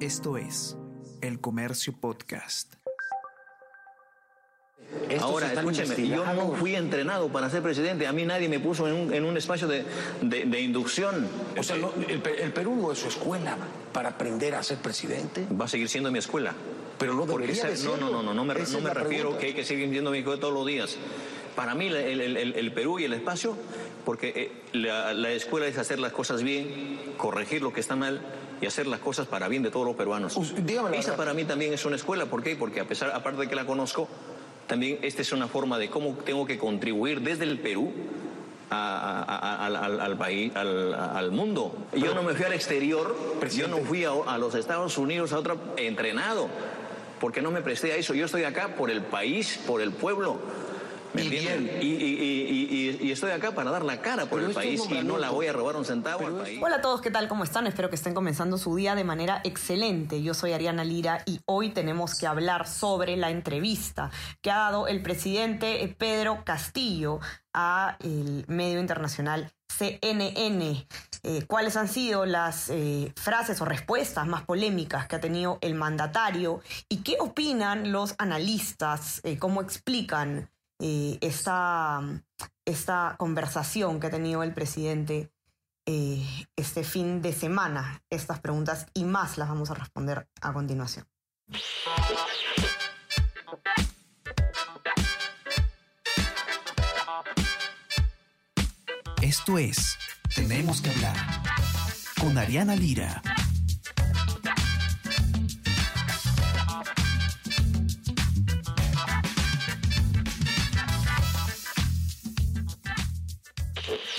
Esto es El Comercio Podcast. Ahora, escúcheme, yo no fui entrenado para ser presidente. A mí nadie me puso en un, espacio de, inducción. O sea, el, Perú no es su escuela para aprender a ser presidente. Va a seguir siendo mi escuela. Pero no debería No, no, no, no, no me, no me refiero que hay que seguir siendo mi escuela todos los días. Para mí el, Perú y el espacio, porque eh, la, la escuela es hacer las cosas bien, corregir lo que está mal y hacer las cosas para bien de todos los peruanos. Esa para mí también es una escuela. ¿Por qué? Porque a pesar, aparte de que la conozco, también esta es una forma de cómo tengo que contribuir desde el Perú al, país, al, mundo. yo no me fui al exterior, yo no fui a, a, los Estados Unidos a otro entrenado, porque no me presté a eso. Yo estoy acá por el país, por el pueblo. Y, estoy acá para dar la cara por el país y no la voy a robar un centavo al país. Hola a todos, ¿qué tal? ¿Cómo están? Espero que estén comenzando su día de manera excelente. Yo soy Ariana Lira y hoy tenemos que hablar sobre la entrevista que ha dado el presidente Pedro Castillo a el medio internacional CNN. Eh, ¿Cuáles han sido las eh, frases o respuestas más polémicas que ha tenido el mandatario? ¿Y qué opinan los analistas? Eh, ¿Cómo explican eh, esta, esta conversación que ha tenido el presidente eh, este fin de semana. Estas preguntas y más las vamos a responder a continuación. Esto es Tenemos que hablar con Ariana Lira.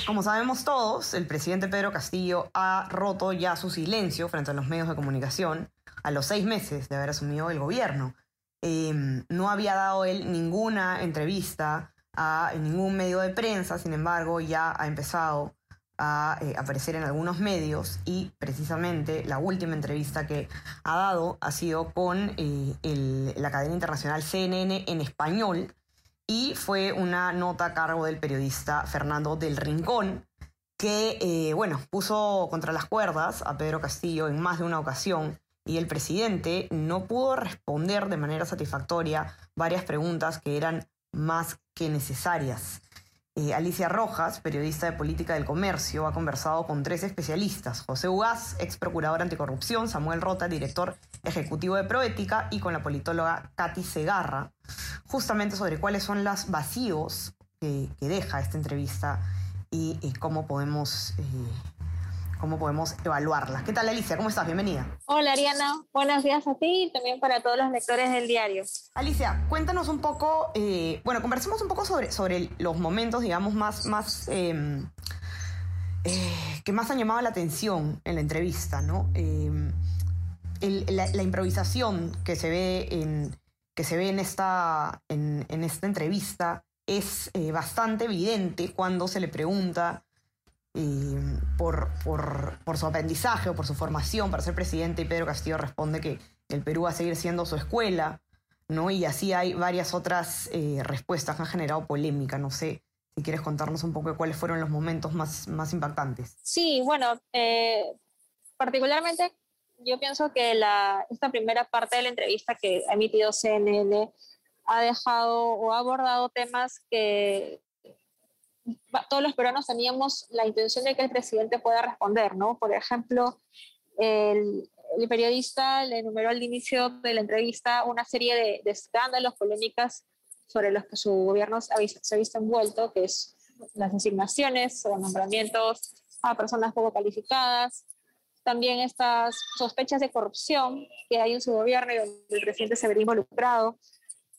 Como sabemos todos, el presidente Pedro Castillo ha roto ya su silencio frente a los medios de comunicación a los seis meses de haber asumido el gobierno. Em, no había dado él ninguna entrevista a ningún medio de prensa, sin embargo ya ha empezado a eh, aparecer en algunos medios y precisamente la última entrevista que ha dado ha sido con eh, la cadena internacional CNN en español, y fue una nota a cargo del periodista Fernando del Rincón, que, eh, bueno, puso contra las cuerdas a Pedro Castillo en más de una ocasión y el presidente no pudo responder de manera satisfactoria varias preguntas que eran más que necesarias. Eh, Alicia Rojas, periodista de política del comercio, ha conversado con tres especialistas, José Ugaz, ex procurador anticorrupción, Samuel Rota, director ejecutivo de Proética, y con la politóloga Katy Segarra, justamente sobre cuáles son los vacíos que, deja esta entrevista y, cómo podemos... Eh, cómo podemos evaluarla. ¿Qué tal, Alicia? ¿Cómo estás? Bienvenida. Hola, Ariana. Buenos días a ti y también para todos los lectores del diario. Alicia, cuéntanos un poco, eh, bueno, conversemos un poco sobre, sobre los momentos, digamos, más, más em, eh, que más han llamado la atención en la entrevista, ¿no? Em, la, improvisación que se ve en, que se ve en, esta, en, en esta entrevista es eh, bastante evidente cuando se le pregunta por, por, su aprendizaje o por su formación para ser presidente y Pedro Castillo responde que el Perú va a seguir siendo su escuela, ¿no? Y así hay varias otras eh, respuestas que han generado polémica, no sé. Si quieres contarnos un poco de cuáles fueron los momentos más, más impactantes. Sí, bueno, eh, particularmente yo pienso que la, esta primera parte de la entrevista que ha emitido CNN ha dejado o ha abordado temas que todos los peruanos teníamos la intención de que el presidente pueda responder, ¿no? Por ejemplo, el, periodista le enumeró al inicio de la entrevista una serie de, escándalos, polémicas sobre los que su gobierno se ha, visto, envuelto, que es las designaciones o nombramientos a personas poco calificadas, también estas sospechas de corrupción que hay en su gobierno y donde el presidente se vería involucrado,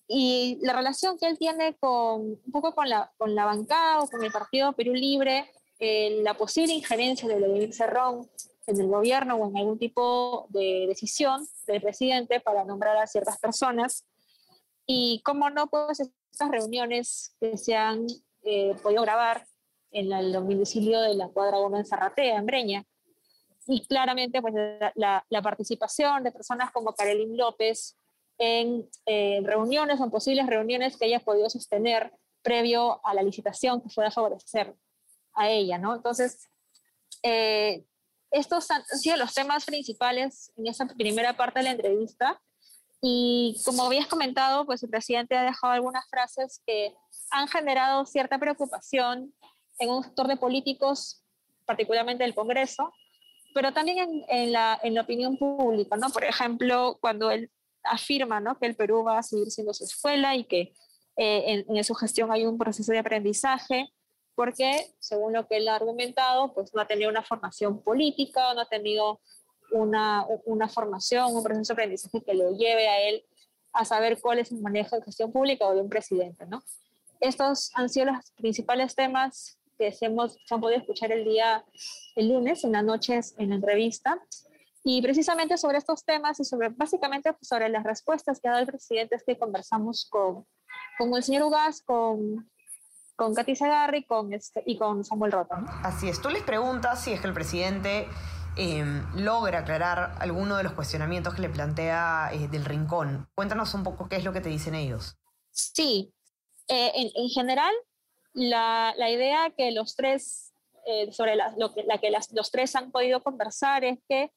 y la relación que él tiene con un poco con la, con la bancada o con el partido Perú Libre, en la posible injerencia de Vladimir Cerrón en el gobierno o en algún tipo de decisión del presidente para nombrar a ciertas personas. Y cómo no, pues estas reuniones que se han eh, podido grabar en el domicilio de la cuadra Gómez Zarratea, en Breña. Y claramente, pues la, la participación de personas como Karelin López, en reuniones o en posibles reuniones que haya podido sostener previo a la licitación que fuera a favorecer a ella, ¿no? Entonces, eh, estos han sido los temas principales en esa primera parte de la entrevista. Y como habías comentado, pues el presidente ha dejado algunas frases que han generado cierta preocupación en un sector de políticos, particularmente del Congreso, pero también en, la, en la opinión pública, ¿no? Por ejemplo, cuando él afirma ¿no? que el Perú va a seguir siendo su escuela y que eh, en, en, su gestión hay un proceso de aprendizaje, porque, según lo que él ha argumentado, pues no ha tenido una formación política, no ha tenido una, una formación, un proceso de aprendizaje que le lleve a él a saber cuál es el manejo de gestión pública o de un presidente, ¿no? Estos han sido los principales temas que se, hemos, se han podido escuchar el día, el lunes, en la noche, en la entrevista. Y precisamente sobre estos temas y sobre, básicamente pues, sobre las respuestas que ha dado el presidente es que conversamos con, con el señor Ugas, con, con Katy Segarri con este, y con Samuel Rota. Así es, tú les preguntas si es que el presidente Em, logra aclarar alguno de los cuestionamientos que le plantea eh, del rincón. Cuéntanos un poco qué es lo que te dicen ellos. Sí, eh, en, general, la, la, idea que los tres, eh, sobre la, lo que, la que los tres han podido conversar es que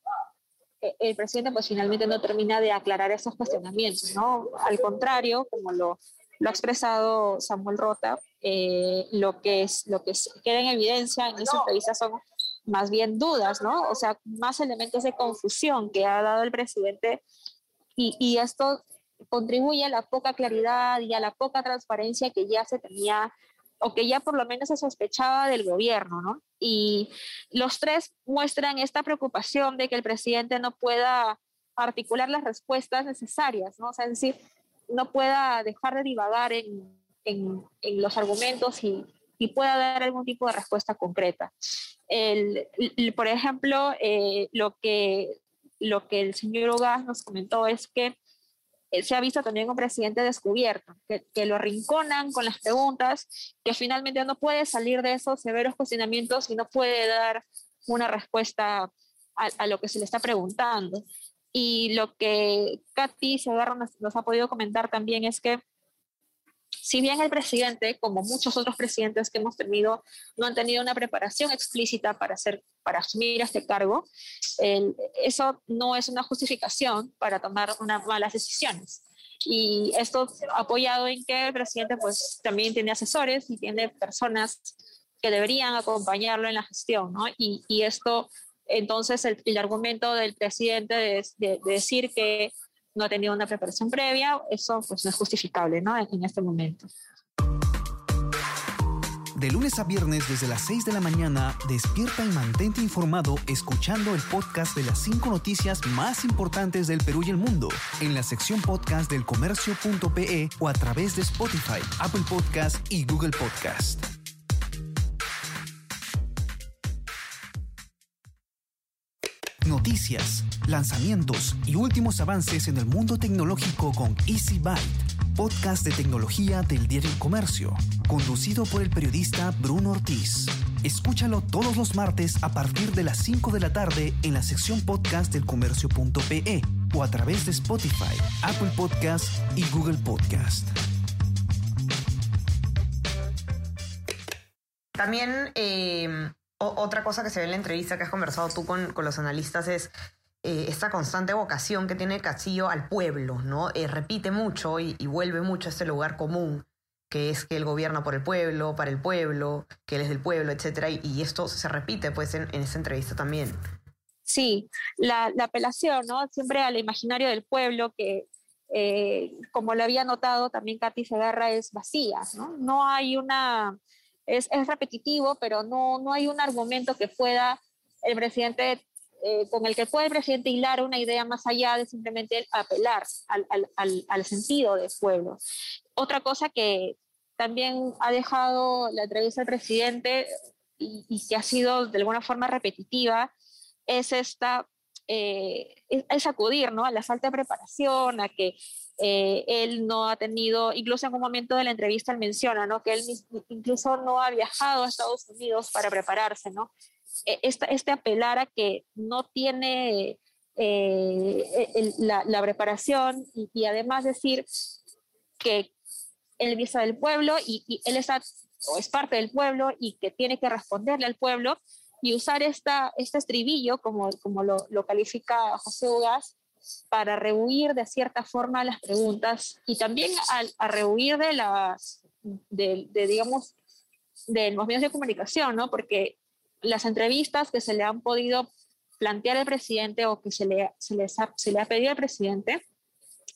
el presidente pues finalmente no termina de aclarar esos cuestionamientos, ¿no? Al contrario, como lo, lo ha expresado Samuel Rota, lo, que es, lo que queda en evidencia en esa entrevista son más bien dudas, ¿no? O sea, más elementos de confusión que ha dado el presidente y, y esto contribuye a la poca claridad y a la poca transparencia que ya se tenía o que ya por lo menos se sospechaba del gobierno, ¿no? Y los tres muestran esta preocupación de que el presidente no pueda articular las respuestas necesarias, ¿no? O sea, es decir, no pueda dejar de divagar en, en, los argumentos y, y pueda dar algún tipo de respuesta concreta. El, por ejemplo, eh, lo, que, lo que el señor Ogas nos comentó es que se ha visto también un presidente descubierto, que, lo arrinconan con las preguntas, que finalmente no puede salir de esos severos cuestionamientos y no puede dar una respuesta a, a lo que se le está preguntando. Y lo que Katy Segarra nos, nos, ha podido comentar también es que si bien el presidente, como muchos otros presidentes que hemos tenido, no han tenido una preparación explícita para, hacer, para asumir este cargo, eso no es una justificación para tomar unas malas decisiones. Y esto apoyado en que el presidente pues también tiene asesores y tiene personas que deberían acompañarlo en la gestión, ¿no? Y, esto, entonces, el, el, argumento del presidente de, de, de decir que no ha tenido una preparación previa, eso pues no es justificable ¿no? en este momento. De lunes a viernes desde las 6 de la mañana, despierta y mantente informado escuchando el podcast de las 5 noticias más importantes del Perú y el mundo en la sección podcast del comercio.pe o a través de Spotify, Apple Podcast y Google Podcast. Noticias, lanzamientos y últimos avances en el mundo tecnológico con Easy Byte, podcast de tecnología del diario El Comercio, conducido por el periodista Bruno Ortiz. Escúchalo todos los martes a partir de las 5 de la tarde en la sección podcast del comercio.pe o a través de Spotify, Apple Podcast y Google Podcast. También eh otra cosa que se ve en la entrevista que has conversado tú con, con los analistas es eh, esta constante vocación que tiene Castillo al pueblo, ¿no? Eh, repite mucho y, vuelve mucho a este lugar común, que es que él gobierna por el pueblo, para el pueblo, que él es del pueblo, etc. Y, y esto se repite pues en, en esta entrevista también. Sí, la, la, apelación, ¿no? Siempre al imaginario del pueblo que, eh, como lo había notado también Katy Segarra, es vacía, ¿no? No hay una es, es repetitivo, pero no, no hay un argumento que pueda el presidente eh, con el que puede el presidente hilar una idea más allá de simplemente apelar al, al, al, sentido del pueblo. Otra cosa que también ha dejado la entrevista del presidente y, y, que ha sido de alguna forma repetitiva es esta eh, es, acudir ¿no? a la falta de preparación, a que eh, él no ha tenido, incluso en un momento de la entrevista él menciona, ¿no? Que él incluso no ha viajado a Estados Unidos para prepararse, ¿no? E, este, este apelar a que no tiene eh, el, la, preparación y, además decir que él visa del pueblo y, él está, es parte del pueblo y que tiene que responderle al pueblo, y usar esta, este estribillo, como, como lo, lo califica José Ugas, para rehuir de cierta forma las preguntas y también a, a rehuir de las, de, de, digamos, de los medios de comunicación, ¿no? Porque las entrevistas que se le han podido plantear al presidente o que se le, se le, se le ha pedido al presidente,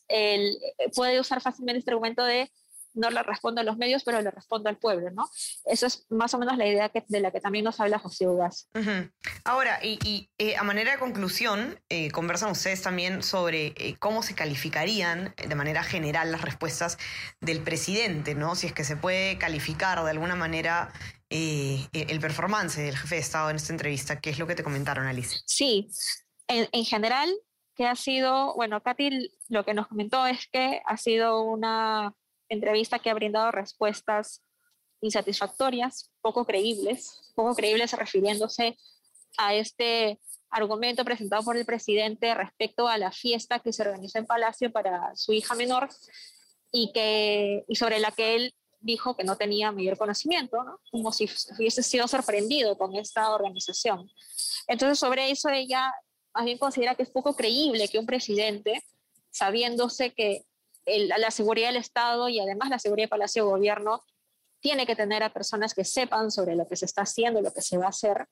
él puede usar fácilmente este argumento de no le respondo a los medios, pero le respondo al pueblo, ¿no? Esa es más o menos la idea que, de la que también nos habla José Ugas. Ahora, y, eh, a manera de conclusión, eh, conversan ustedes también sobre eh, cómo se calificarían de manera general las respuestas del presidente, ¿no? Si es que se puede calificar de alguna manera el performance del jefe de Estado en esta entrevista, ¿qué es lo que te comentaron, Alicia? Sí, en, en general, que ha sido, bueno, Katy lo que nos comentó es que ha sido una entrevista que ha brindado respuestas insatisfactorias, poco creíbles, poco creíbles refiriéndose a este argumento presentado por el presidente respecto a la fiesta que se organizó en Palacio para su hija menor y, que, y sobre la que él dijo que no tenía mayor conocimiento, ¿no? como si hubiese sido sorprendido con esta organización. Entonces, sobre eso ella más bien considera que es poco creíble que un presidente, sabiéndose que la seguridad del Estado y además la seguridad del Palacio de Gobierno tiene que tener a personas que sepan sobre lo que se está haciendo, lo que se va a hacer,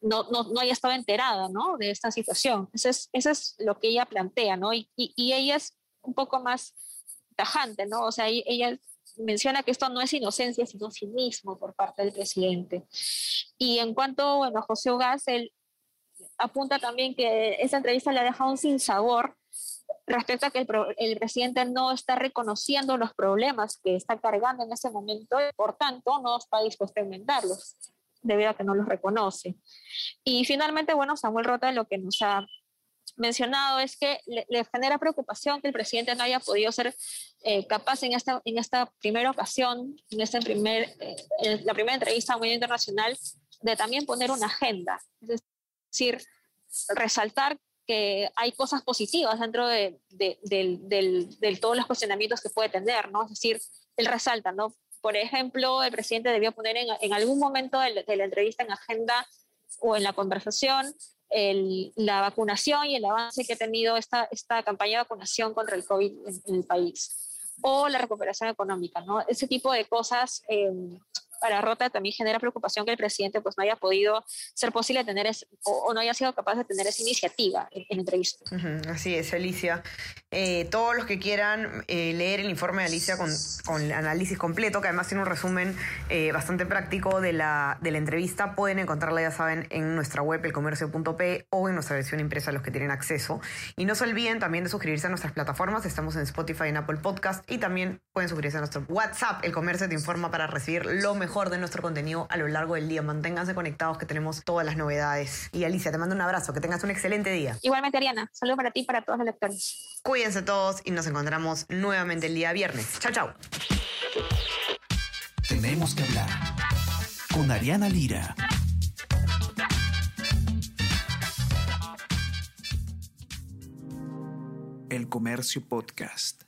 no, no, no haya estado enterada ¿no? de esta situación. Eso es, eso es lo que ella plantea, ¿no? Y, y, ella es un poco más tajante, ¿no? O sea, ella menciona que esto no es inocencia, sino cinismo por parte del presidente. Y en cuanto bueno, a José Ogas, él apunta también que esa entrevista le ha dejado un sinsabor respecto a que el, presidente no está reconociendo los problemas que está cargando en ese momento y por tanto no está dispuesto a enmendarlos debido a que no los reconoce. Y finalmente, bueno, Samuel Rota lo que nos ha mencionado es que le, genera preocupación que el presidente no haya podido ser eh, capaz en esta, en esta primera ocasión, en, este primer, eh, la primera entrevista a medio internacional, de también poner una agenda. Es decir, resaltar que hay cosas positivas dentro de, de, todos los cuestionamientos que puede tener, ¿no? Es decir, él resalta, ¿no? Por ejemplo, el presidente debió poner en, en algún momento de, la entrevista en agenda o en la conversación el, la vacunación y el avance que ha tenido esta, esta campaña de vacunación contra el COVID en, el país o la recuperación económica, ¿no? Ese tipo de cosas eh, para Rota también genera preocupación que el presidente pues no haya podido ser posible tener o, no haya sido capaz de tener esa iniciativa en, en entrevista. así es, Alicia. Eh, todos los que quieran eh, leer el informe de Alicia con, con, el análisis completo, que además tiene un resumen eh, bastante práctico de la, de la entrevista, pueden encontrarla, ya saben, en nuestra web, elcomercio.p o en nuestra versión impresa, los que tienen acceso. Y no se olviden también de suscribirse a nuestras plataformas. Estamos en Spotify, en Apple Podcast y también pueden suscribirse a nuestro WhatsApp. El Comercio te informa para recibir lo mejor mejor de nuestro contenido a lo largo del día. Manténganse conectados que tenemos todas las novedades. Y Alicia, te mando un abrazo, que tengas un excelente día. Igualmente, Ariana, saludos para ti y para todos los lectores. Cuídense todos y nos encontramos nuevamente el día viernes. Chao, chao. Tenemos que hablar con Ariana Lira. El Comercio Podcast.